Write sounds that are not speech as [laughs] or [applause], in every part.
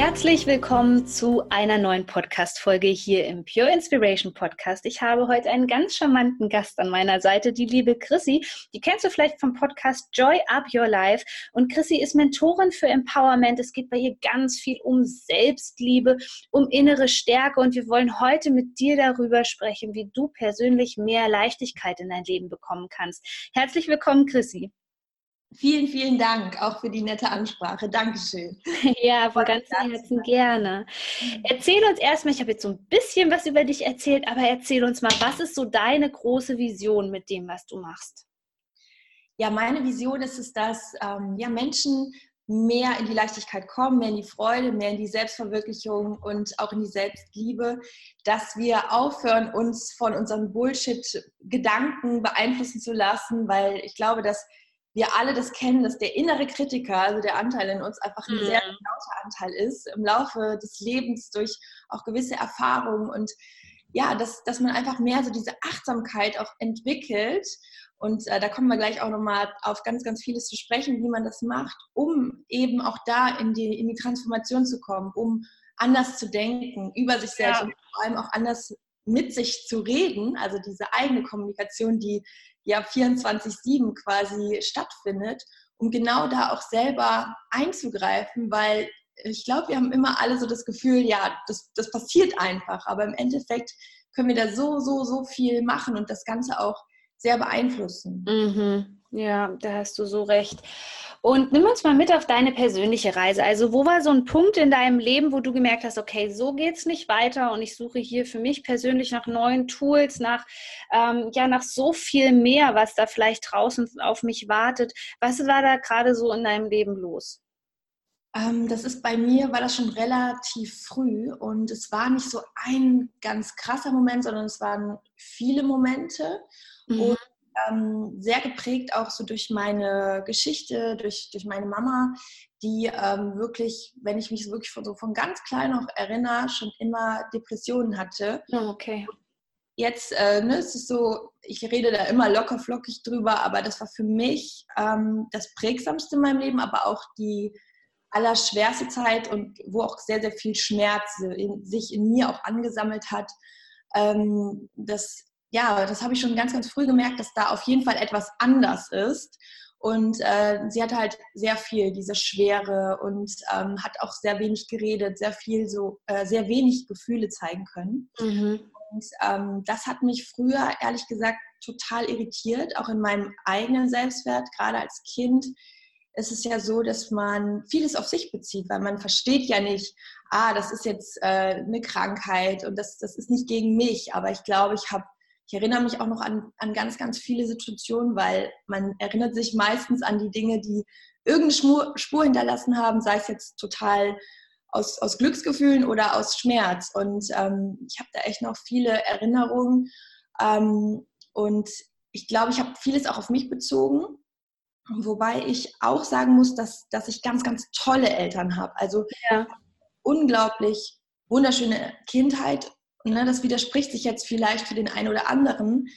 Herzlich willkommen zu einer neuen Podcast-Folge hier im Pure Inspiration Podcast. Ich habe heute einen ganz charmanten Gast an meiner Seite, die liebe Chrissy. Die kennst du vielleicht vom Podcast Joy Up Your Life. Und Chrissy ist Mentorin für Empowerment. Es geht bei ihr ganz viel um Selbstliebe, um innere Stärke. Und wir wollen heute mit dir darüber sprechen, wie du persönlich mehr Leichtigkeit in dein Leben bekommen kannst. Herzlich willkommen, Chrissy. Vielen, vielen Dank auch für die nette Ansprache. Dankeschön. [laughs] Ja, von ganzem Herzen gerne. Erzähl uns erstmal, ich habe jetzt so ein bisschen was über dich erzählt, aber erzähl uns mal, was ist so deine große Vision mit dem, was du machst? Ja, meine Vision ist es, dass ähm, ja, Menschen mehr in die Leichtigkeit kommen, mehr in die Freude, mehr in die Selbstverwirklichung und auch in die Selbstliebe, dass wir aufhören, uns von unseren Bullshit-Gedanken beeinflussen zu lassen, weil ich glaube, dass wir alle das kennen, dass der innere Kritiker, also der Anteil in uns, einfach ein mhm. sehr lauter Anteil ist im Laufe des Lebens durch auch gewisse Erfahrungen und ja, dass, dass man einfach mehr so diese Achtsamkeit auch entwickelt. Und äh, da kommen wir gleich auch nochmal auf ganz, ganz vieles zu sprechen, wie man das macht, um eben auch da in die, in die Transformation zu kommen, um anders zu denken, über sich selbst ja. und vor allem auch anders mit sich zu reden, also diese eigene Kommunikation, die ja 24-7 quasi stattfindet, um genau da auch selber einzugreifen, weil ich glaube, wir haben immer alle so das Gefühl, ja, das, das passiert einfach, aber im Endeffekt können wir da so, so, so viel machen und das Ganze auch sehr beeinflussen. Mhm. Ja, da hast du so recht. Und nimm uns mal mit auf deine persönliche Reise. Also, wo war so ein Punkt in deinem Leben, wo du gemerkt hast, okay, so geht es nicht weiter und ich suche hier für mich persönlich nach neuen Tools, nach, ähm, ja, nach so viel mehr, was da vielleicht draußen auf mich wartet. Was war da gerade so in deinem Leben los? Ähm, das ist bei mir, war das schon relativ früh und es war nicht so ein ganz krasser Moment, sondern es waren viele Momente. Mhm. Und ähm, sehr geprägt auch so durch meine Geschichte, durch, durch meine Mama, die ähm, wirklich, wenn ich mich wirklich von, so von ganz klein noch erinnere, schon immer Depressionen hatte. Oh, okay. Jetzt äh, ne, es ist so, ich rede da immer locker flockig drüber, aber das war für mich ähm, das prägsamste in meinem Leben, aber auch die allerschwerste Zeit und wo auch sehr, sehr viel Schmerz in, sich in mir auch angesammelt hat. Ähm, das ja, das habe ich schon ganz, ganz früh gemerkt, dass da auf jeden Fall etwas anders ist. Und äh, sie hat halt sehr viel diese Schwere und ähm, hat auch sehr wenig geredet, sehr viel so, äh, sehr wenig Gefühle zeigen können. Mhm. Und ähm, das hat mich früher, ehrlich gesagt, total irritiert, auch in meinem eigenen Selbstwert, gerade als Kind. ist Es ja so, dass man vieles auf sich bezieht, weil man versteht ja nicht, ah, das ist jetzt äh, eine Krankheit und das, das ist nicht gegen mich. Aber ich glaube, ich habe ich erinnere mich auch noch an, an ganz, ganz viele Situationen, weil man erinnert sich meistens an die Dinge, die irgendeine Spur hinterlassen haben, sei es jetzt total aus, aus Glücksgefühlen oder aus Schmerz. Und ähm, ich habe da echt noch viele Erinnerungen. Ähm, und ich glaube, ich habe vieles auch auf mich bezogen. Wobei ich auch sagen muss, dass, dass ich ganz, ganz tolle Eltern habe. Also ja. unglaublich wunderschöne Kindheit Ne, das widerspricht sich jetzt vielleicht für den einen oder anderen,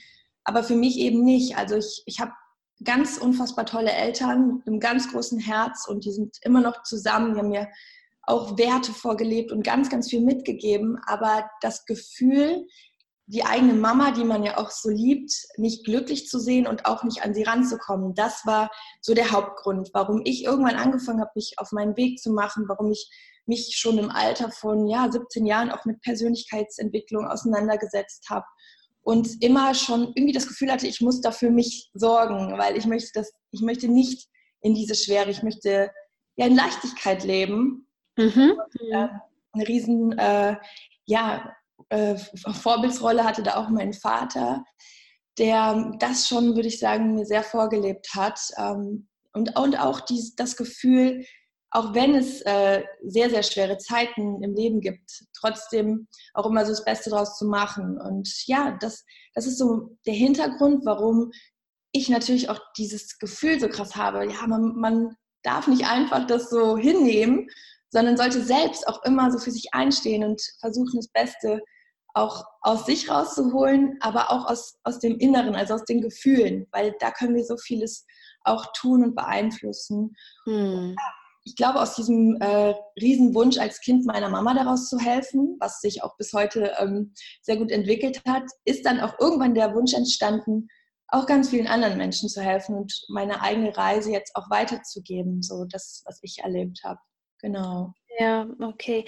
aber für mich eben nicht. Also ich, ich habe ganz unfassbar tolle Eltern mit einem ganz großen Herz und die sind immer noch zusammen. Die haben mir auch Werte vorgelebt und ganz, ganz viel mitgegeben. Aber das Gefühl, die eigene Mama, die man ja auch so liebt, nicht glücklich zu sehen und auch nicht an sie ranzukommen, das war so der Hauptgrund, warum ich irgendwann angefangen habe, mich auf meinen Weg zu machen, warum ich mich schon im Alter von ja, 17 Jahren auch mit Persönlichkeitsentwicklung auseinandergesetzt habe und immer schon irgendwie das Gefühl hatte, ich muss da für mich sorgen, weil ich möchte das, ich möchte nicht in diese Schwere, ich möchte ja in Leichtigkeit leben. Mhm. Und, äh, eine riesen äh, ja, äh, Vorbildsrolle hatte da auch mein Vater, der das schon, würde ich sagen, mir sehr vorgelebt hat. Ähm, und, und auch dies, das Gefühl, auch wenn es äh, sehr, sehr schwere Zeiten im Leben gibt, trotzdem auch immer so das Beste draus zu machen. Und ja, das, das ist so der Hintergrund, warum ich natürlich auch dieses Gefühl so krass habe. Ja, man, man darf nicht einfach das so hinnehmen, sondern sollte selbst auch immer so für sich einstehen und versuchen, das Beste auch aus sich rauszuholen, aber auch aus, aus dem Inneren, also aus den Gefühlen, weil da können wir so vieles auch tun und beeinflussen. Hm. Ich glaube, aus diesem äh, Riesenwunsch als Kind meiner Mama daraus zu helfen, was sich auch bis heute ähm, sehr gut entwickelt hat, ist dann auch irgendwann der Wunsch entstanden, auch ganz vielen anderen Menschen zu helfen und meine eigene Reise jetzt auch weiterzugeben, so das, was ich erlebt habe. Genau. Ja, okay.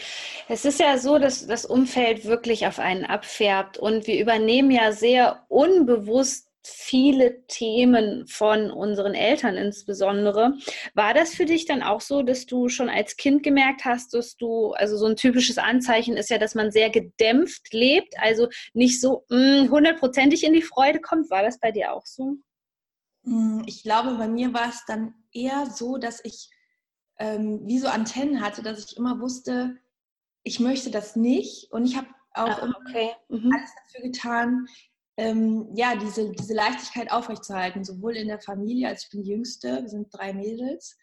Es ist ja so, dass das Umfeld wirklich auf einen abfärbt und wir übernehmen ja sehr unbewusst viele Themen von unseren Eltern insbesondere. War das für dich dann auch so, dass du schon als Kind gemerkt hast, dass du, also so ein typisches Anzeichen ist ja, dass man sehr gedämpft lebt, also nicht so mm, hundertprozentig in die Freude kommt. War das bei dir auch so? Mm, ich glaube, bei mir war es dann eher so, dass ich ähm, wie so Antennen hatte, dass ich immer wusste, ich möchte das nicht und ich habe auch ah, okay. mhm. alles dafür getan, ähm, ja, diese, diese Leichtigkeit aufrechtzuerhalten, sowohl in der Familie, als ich bin die Jüngste, wir sind drei Mädels,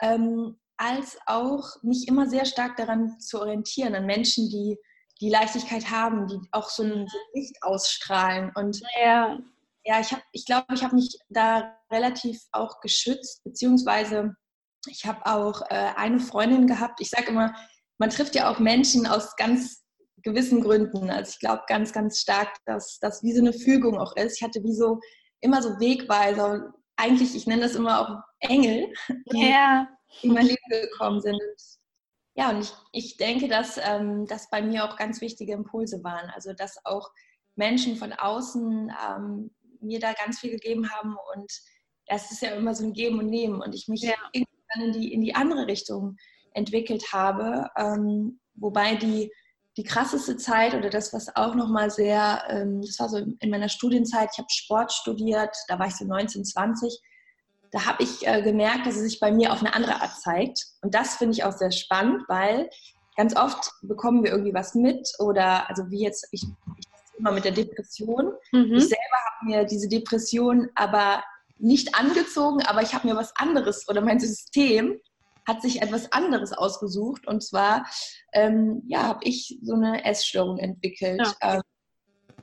ähm, als auch mich immer sehr stark daran zu orientieren, an Menschen, die die Leichtigkeit haben, die auch so ein, so Licht ausstrahlen. Und ja, ja ich, ich glaube, ich habe mich da relativ auch geschützt, beziehungsweise ich habe auch äh, eine Freundin gehabt. Ich sage immer, man trifft ja auch Menschen aus ganz gewissen Gründen. Also ich glaube ganz, ganz stark, dass das wie so eine Fügung auch ist. Ich hatte wie so immer so Wegweiser. Eigentlich, ich nenne das immer auch Engel, [laughs] die ja. in mein Leben gekommen sind. Ja, und ich, ich denke, dass ähm, das bei mir auch ganz wichtige Impulse waren. Also dass auch Menschen von außen ähm, mir da ganz viel gegeben haben und das ist ja immer so ein Geben und Nehmen und ich mich ja. irgendwann in die, in die andere Richtung entwickelt habe. Ähm, wobei die die krasseste Zeit oder das, was auch nochmal sehr, ähm, das war so in meiner Studienzeit, ich habe Sport studiert, da war ich so 19, 20, da habe ich äh, gemerkt, dass es sich bei mir auf eine andere Art zeigt. Und das finde ich auch sehr spannend, weil ganz oft bekommen wir irgendwie was mit oder, also wie jetzt, ich, ich immer mit der Depression. Mhm. Ich selber habe mir diese Depression aber nicht angezogen, aber ich habe mir was anderes oder mein System hat sich etwas anderes ausgesucht. Und zwar, ähm, ja, habe ich so eine Essstörung entwickelt. Ja. Ähm,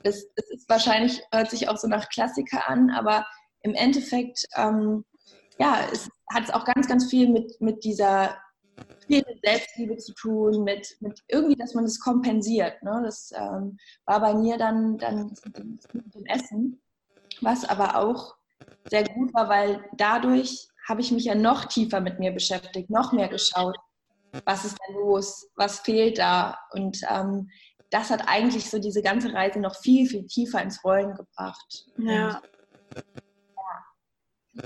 das, das, ist wahrscheinlich, hört sich auch so nach Klassiker an, aber im Endeffekt, ähm, ja, es hat auch ganz, ganz viel mit, mit dieser Selbstliebe zu tun, mit, mit irgendwie, dass man das kompensiert. Ne? Das ähm, war bei mir dann, dann mit dem Essen, was aber auch sehr gut war, weil dadurch habe ich mich ja noch tiefer mit mir beschäftigt, noch mehr geschaut, was ist denn los, was fehlt da. Und ähm, das hat eigentlich so diese ganze Reise noch viel, viel tiefer ins Rollen gebracht. Ja.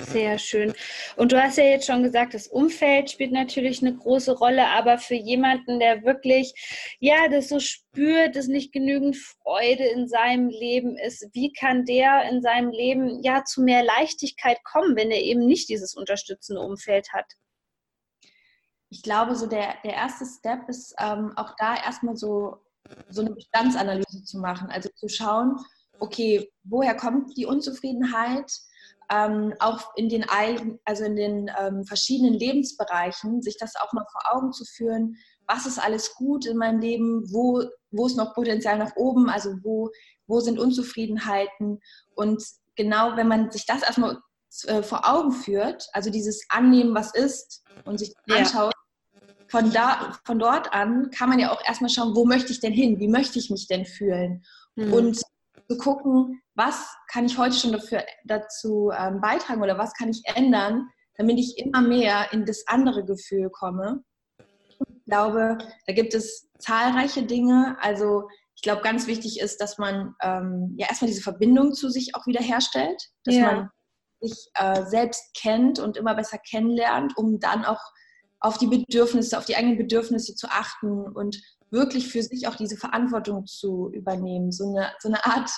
Sehr schön. Und du hast ja jetzt schon gesagt, das Umfeld spielt natürlich eine große Rolle, aber für jemanden, der wirklich, ja, das so spürt, dass nicht genügend Freude in seinem Leben ist, wie kann der in seinem Leben ja zu mehr Leichtigkeit kommen, wenn er eben nicht dieses unterstützende Umfeld hat? Ich glaube, so der, der erste Step ist ähm, auch da erstmal so, so eine Bestandsanalyse zu machen, also zu schauen, okay, woher kommt die Unzufriedenheit? Ähm, auch in den, also in den ähm, verschiedenen Lebensbereichen, sich das auch mal vor Augen zu führen, was ist alles gut in meinem Leben, wo, wo ist noch Potenzial nach oben, also wo, wo sind Unzufriedenheiten. Und genau, wenn man sich das erstmal äh, vor Augen führt, also dieses Annehmen, was ist und sich anschaut, ja. von, da, von dort an kann man ja auch erstmal schauen, wo möchte ich denn hin, wie möchte ich mich denn fühlen. Mhm. Und zu gucken, was kann ich heute schon dafür, dazu ähm, beitragen oder was kann ich ändern, damit ich immer mehr in das andere Gefühl komme. Ich glaube, da gibt es zahlreiche Dinge. Also ich glaube, ganz wichtig ist, dass man ähm, ja erstmal diese Verbindung zu sich auch wieder herstellt, dass ja. man sich äh, selbst kennt und immer besser kennenlernt, um dann auch auf die Bedürfnisse, auf die eigenen Bedürfnisse zu achten und wirklich für sich auch diese Verantwortung zu übernehmen, so eine, so eine Art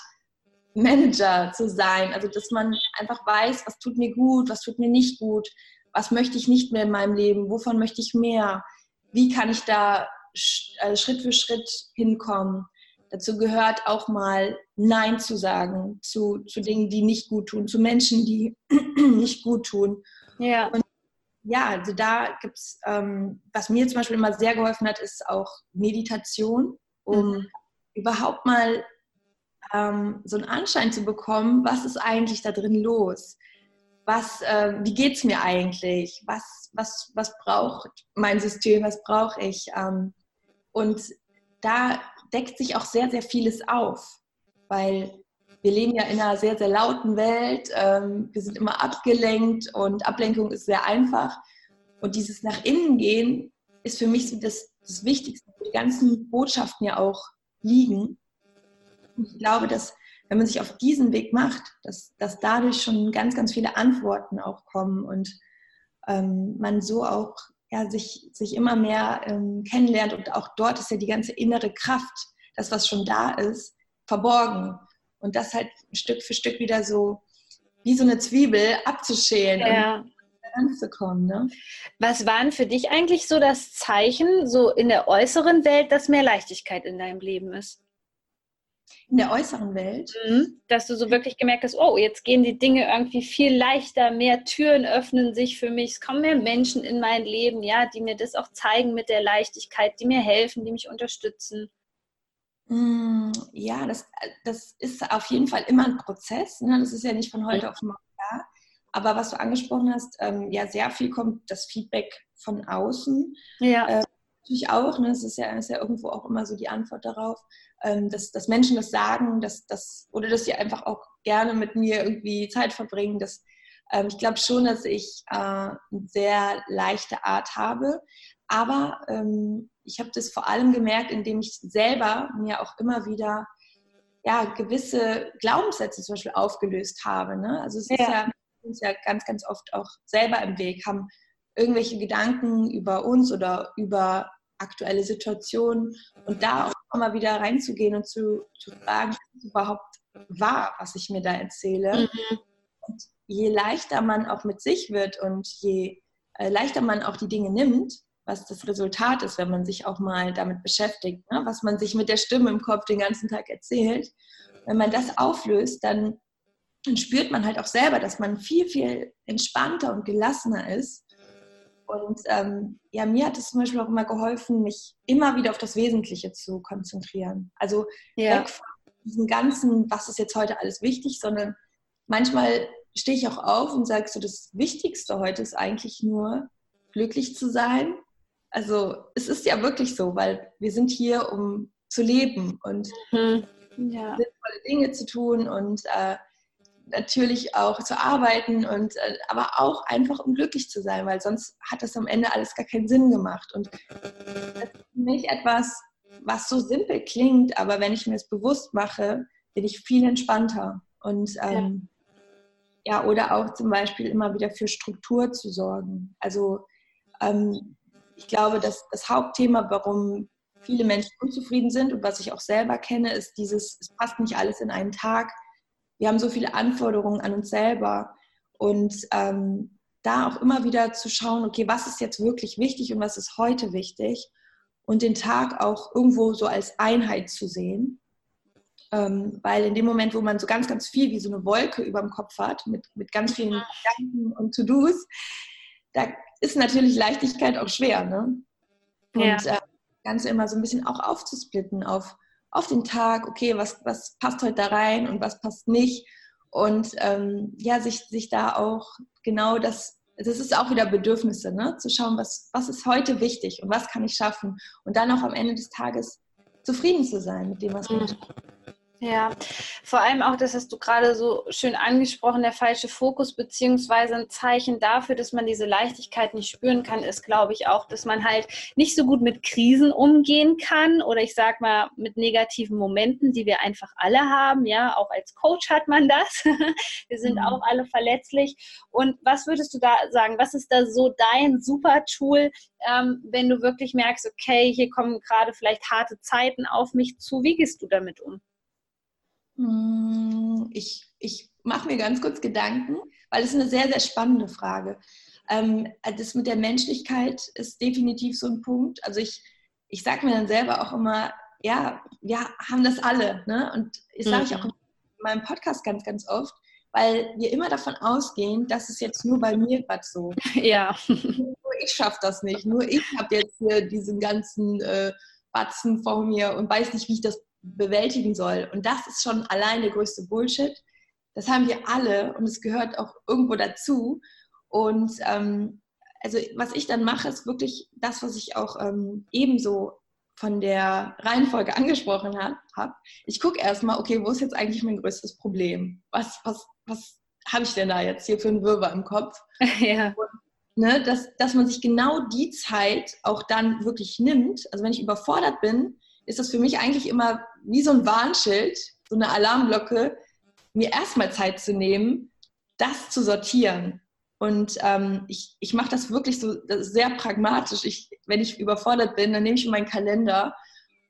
Manager zu sein. Also, dass man einfach weiß, was tut mir gut, was tut mir nicht gut, was möchte ich nicht mehr in meinem Leben, wovon möchte ich mehr, wie kann ich da äh, Schritt für Schritt hinkommen. Dazu gehört auch mal Nein zu sagen zu, zu Dingen, die nicht gut tun, zu Menschen, die [clears throat] nicht gut tun. Ja. Und ja, also da gibt es, ähm, was mir zum Beispiel immer sehr geholfen hat, ist auch Meditation, um mhm. überhaupt mal ähm, so einen Anschein zu bekommen, was ist eigentlich da drin los? Was, äh, wie geht es mir eigentlich? Was, was, was braucht mein System? Was brauche ich? Ähm, und da deckt sich auch sehr, sehr vieles auf, weil wir leben ja in einer sehr, sehr lauten Welt. Ähm, wir sind immer abgelenkt und Ablenkung ist sehr einfach. Und dieses nach innen gehen ist für mich das, das Wichtigste, wo die ganzen Botschaften ja auch liegen. Und ich glaube, dass wenn man sich auf diesen Weg macht, dass, dass dadurch schon ganz, ganz viele Antworten auch kommen und ähm, man so auch ja, sich, sich immer mehr ähm, kennenlernt und auch dort ist ja die ganze innere Kraft, das, was schon da ist, verborgen. Und das halt Stück für Stück wieder so wie so eine Zwiebel abzuschälen ja. und ranzukommen. Ne? Was waren für dich eigentlich so das Zeichen, so in der äußeren Welt, dass mehr Leichtigkeit in deinem Leben ist? In der äußeren Welt. Mhm. Dass du so wirklich gemerkt hast, oh, jetzt gehen die Dinge irgendwie viel leichter, mehr Türen öffnen sich für mich, es kommen mehr Menschen in mein Leben, ja, die mir das auch zeigen mit der Leichtigkeit, die mir helfen, die mich unterstützen. Mm, ja, das, das ist auf jeden Fall immer ein Prozess. Ne? Das ist ja nicht von heute auf morgen da. Aber was du angesprochen hast, ähm, ja, sehr viel kommt das Feedback von außen. Ja. Äh, natürlich auch, ne? das ist ja, ist ja irgendwo auch immer so die Antwort darauf ähm, dass, dass Menschen das sagen, dass, dass, oder dass sie einfach auch gerne mit mir irgendwie Zeit verbringen. Dass, ähm, ich glaube schon, dass ich äh, eine sehr leichte Art habe. Aber ähm, ich habe das vor allem gemerkt, indem ich selber mir auch immer wieder ja, gewisse Glaubenssätze zum Beispiel aufgelöst habe. Ne? Also es ja. ist ja uns ja ganz, ganz oft auch selber im Weg, haben irgendwelche Gedanken über uns oder über aktuelle Situationen und da auch immer wieder reinzugehen und zu, zu fragen, was überhaupt wahr, was ich mir da erzähle. Mhm. Und je leichter man auch mit sich wird und je äh, leichter man auch die Dinge nimmt, was das Resultat ist, wenn man sich auch mal damit beschäftigt, ne? was man sich mit der Stimme im Kopf den ganzen Tag erzählt. Wenn man das auflöst, dann, dann spürt man halt auch selber, dass man viel, viel entspannter und gelassener ist und ähm, ja, mir hat es zum Beispiel auch immer geholfen, mich immer wieder auf das Wesentliche zu konzentrieren. Also ja. weg von diesem ganzen, was ist jetzt heute alles wichtig, sondern manchmal stehe ich auch auf und sage so, das Wichtigste heute ist eigentlich nur, glücklich zu sein. Also es ist ja wirklich so, weil wir sind hier, um zu leben und mhm. ja. sinnvolle Dinge zu tun und äh, natürlich auch zu arbeiten und äh, aber auch einfach um glücklich zu sein, weil sonst hat das am Ende alles gar keinen Sinn gemacht. Und das ist nicht etwas, was so simpel klingt, aber wenn ich mir es bewusst mache, bin ich viel entspannter. Und ähm, ja. ja. oder auch zum Beispiel immer wieder für Struktur zu sorgen. Also ähm, ich glaube, dass das Hauptthema, warum viele Menschen unzufrieden sind und was ich auch selber kenne, ist dieses, es passt nicht alles in einen Tag wir haben so viele Anforderungen an uns selber und ähm, da auch immer wieder zu schauen, okay, was ist jetzt wirklich wichtig und was ist heute wichtig und den Tag auch irgendwo so als Einheit zu sehen. Ähm, weil in dem Moment, wo man so ganz, ganz viel wie so eine Wolke über dem Kopf hat, mit, mit ganz vielen Gedanken und To-Dos, da ist natürlich Leichtigkeit auch schwer. Ne? Und ja. äh, das Ganze immer so ein bisschen auch aufzusplitten auf auf den Tag, okay, was, was passt heute da rein und was passt nicht. Und ähm, ja, sich, sich da auch genau das, das ist auch wieder Bedürfnisse, ne? zu schauen, was, was ist heute wichtig und was kann ich schaffen. Und dann auch am Ende des Tages zufrieden zu sein mit dem, was man mhm. Ja, vor allem auch, das hast du gerade so schön angesprochen, der falsche Fokus beziehungsweise ein Zeichen dafür, dass man diese Leichtigkeit nicht spüren kann, ist, glaube ich, auch, dass man halt nicht so gut mit Krisen umgehen kann oder ich sag mal mit negativen Momenten, die wir einfach alle haben. Ja, auch als Coach hat man das. [laughs] wir sind mhm. auch alle verletzlich. Und was würdest du da sagen? Was ist da so dein super Tool, ähm, wenn du wirklich merkst, okay, hier kommen gerade vielleicht harte Zeiten auf mich zu? Wie gehst du damit um? Hm, ich, ich mache mir ganz kurz Gedanken, weil es eine sehr, sehr spannende Frage. Ähm, das mit der Menschlichkeit ist definitiv so ein Punkt. Also ich, ich sage mir dann selber auch immer, ja, wir haben das alle. Ne? Und das sage ich auch mhm. in meinem Podcast ganz, ganz oft, weil wir immer davon ausgehen, dass es jetzt nur bei mir gerade so. [laughs] Ja. Nur ich schaffe das nicht. Nur ich habe jetzt hier diesen ganzen äh, Batzen vor mir und weiß nicht, wie ich das bewältigen soll. Und das ist schon allein der größte Bullshit. Das haben wir alle und es gehört auch irgendwo dazu. Und ähm, also was ich dann mache, ist wirklich das, was ich auch ähm, ebenso von der Reihenfolge angesprochen habe. Ich gucke erstmal, okay, wo ist jetzt eigentlich mein größtes Problem? Was, was, was habe ich denn da jetzt hier für einen Wirrwarr im Kopf? [laughs] Ja. Und, ne, dass, dass man sich genau die Zeit auch dann wirklich nimmt. Also wenn ich überfordert bin, ist das für mich eigentlich immer wie so ein Warnschild, so eine Alarmglocke, mir erstmal Zeit zu nehmen, das zu sortieren. Und ähm, ich, ich mache das wirklich so das sehr pragmatisch. Ich, wenn ich überfordert bin, dann nehme ich meinen Kalender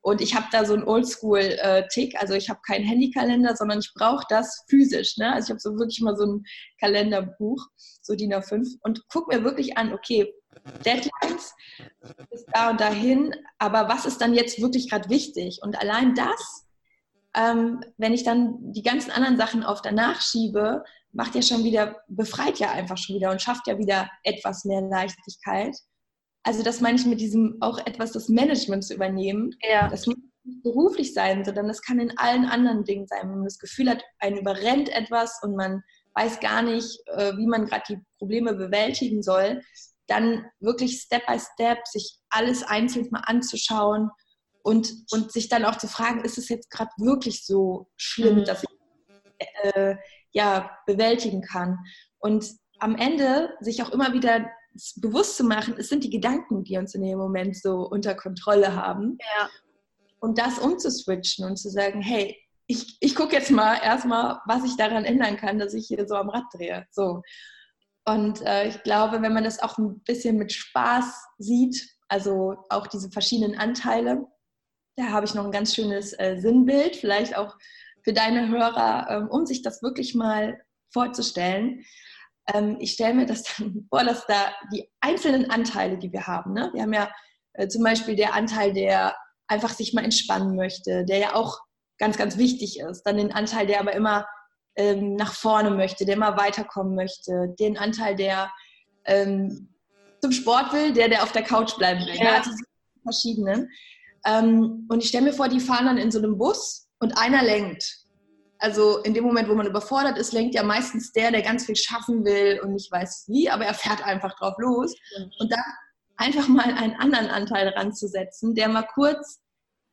und ich habe da so einen Oldschool-Tick. also ich habe keinen Handykalender, sondern ich brauche das physisch. Ne? Also ich habe so wirklich mal so ein Kalenderbuch, so DIN A5 und gucke mir wirklich an, okay, Deadlines bis da und dahin, aber was ist dann jetzt wirklich gerade wichtig? Und allein das, ähm, wenn ich dann die ganzen anderen Sachen auf danach schiebe, macht ja schon wieder, befreit ja einfach schon wieder und schafft ja wieder etwas mehr Leichtigkeit. Also das meine ich mit diesem auch etwas das Management zu übernehmen. Ja. Das muss nicht beruflich sein, sondern das kann in allen anderen Dingen sein. Wenn man das Gefühl hat, einen überrennt etwas und man weiß gar nicht, äh, wie man gerade die Probleme bewältigen soll, dann wirklich Step by Step sich alles einzeln mal anzuschauen und, und sich dann auch zu fragen, ist es jetzt gerade wirklich so schlimm, mhm. dass ich äh, ja bewältigen kann. Und am Ende sich auch immer wieder bewusst zu machen, es sind die Gedanken, die uns in dem Moment so unter Kontrolle haben. Ja. Und das umzuswitchen und zu sagen, hey, ich, ich gucke jetzt mal erstmal, was ich daran ändern kann, dass ich hier so am Rad drehe. So. Und äh, ich glaube, wenn man das auch ein bisschen mit Spaß sieht, also auch diese verschiedenen Anteile, da habe ich noch ein ganz schönes äh, Sinnbild, vielleicht auch für deine Hörer, ähm, um sich das wirklich mal vorzustellen. Ähm, ich stelle mir das [laughs] dann vor, dass da die einzelnen Anteile, die wir haben, ne? wir haben ja äh, zum Beispiel der Anteil, der einfach sich mal entspannen möchte, der ja auch ganz, ganz wichtig ist. Dann den Anteil, der aber immer ähm, nach vorne möchte, der immer weiterkommen möchte. Den Anteil, der ähm, zum Sport will, der, der auf der Couch bleiben will. Ja. Also verschiedene. Ähm, und ich stelle mir vor, die fahren dann in so einem Bus und einer lenkt. Also in dem Moment, wo man überfordert ist, lenkt ja meistens der, der ganz viel schaffen will und nicht weiß wie, aber er fährt einfach drauf los. Und dann einfach mal einen anderen Anteil ranzusetzen, der mal kurz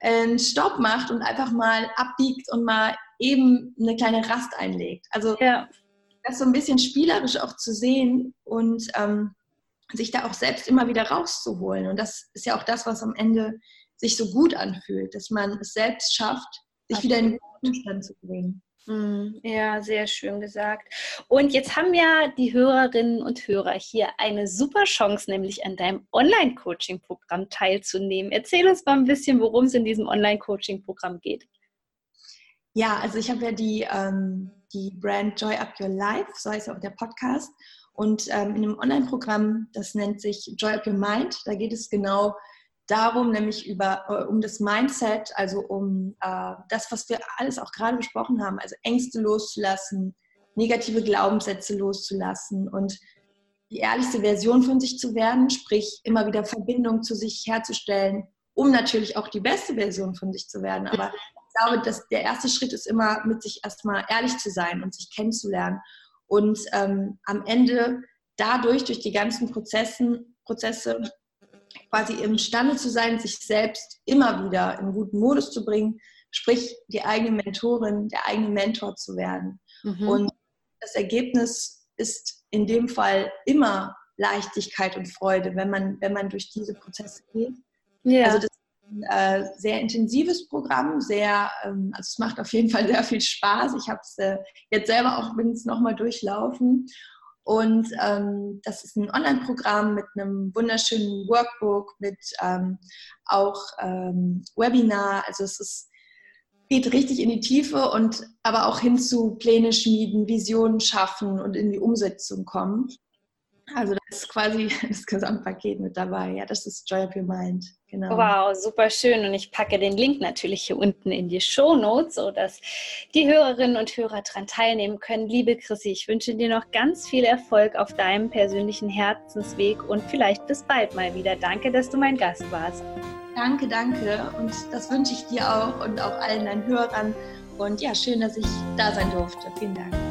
einen Stopp macht und einfach mal abbiegt und mal eben eine kleine Rast einlegt. Also ja. das so ein bisschen spielerisch auch zu sehen und ähm, sich da auch selbst immer wieder rauszuholen. Und das ist ja auch das, was am Ende sich so gut anfühlt, dass man es selbst schafft, sich wieder in den Zustand zu bringen. Hm, ja, sehr schön gesagt. Und jetzt haben ja die Hörerinnen und Hörer hier eine super Chance, nämlich an deinem Online-Coaching-Programm teilzunehmen. Erzähl uns mal ein bisschen, worum es in diesem Online-Coaching-Programm geht. Ja, also ich habe ja die, ähm, die Brand Joy Up Your Life, so heißt ja auch der Podcast. Und ähm, in einem Online-Programm, das nennt sich Joy Up Your Mind, da geht es genau darum, nämlich über, äh, um das Mindset, also um äh, das, was wir alles auch gerade besprochen haben, also Ängste loszulassen, negative Glaubenssätze loszulassen und die ehrlichste Version von sich zu werden, sprich immer wieder Verbindung zu sich herzustellen, um natürlich auch die beste Version von sich zu werden. Aber glaube, dass der erste Schritt ist immer, mit sich erstmal ehrlich zu sein und sich kennenzulernen. Und ähm, am Ende dadurch, durch die ganzen Prozessen, Prozesse, quasi imstande zu sein, sich selbst immer wieder in guten Modus zu bringen, sprich die eigene Mentorin, der eigene Mentor zu werden. Mhm. Und das Ergebnis ist in dem Fall immer Leichtigkeit und Freude, wenn man, wenn man durch diese Prozesse geht. Ja. Also das äh, sehr intensives Programm, sehr, ähm, also es macht auf jeden Fall sehr viel Spaß. Ich habe es äh, jetzt selber auch bin es nochmal durchlaufen und ähm, das ist ein Online-Programm mit einem wunderschönen Workbook, mit ähm, auch ähm, Webinar. Also es ist, geht richtig in die Tiefe und aber auch hin zu Pläne schmieden, Visionen schaffen und in die Umsetzung kommen. Also das ist quasi [laughs] das Gesamtpaket mit dabei. Ja, das ist Joy of Your Mind. Genau. Wow, super schön. Und ich packe den Link natürlich hier unten in die Show Notes, sodass die Hörerinnen und Hörer daran teilnehmen können. Liebe Chrissy, ich wünsche dir noch ganz viel Erfolg auf deinem persönlichen Herzensweg und vielleicht bis bald mal wieder. Danke, dass du mein Gast warst. Danke, danke. Und das wünsche ich dir auch und auch allen deinen Hörern. Und ja, schön, dass ich da sein durfte. Vielen Dank.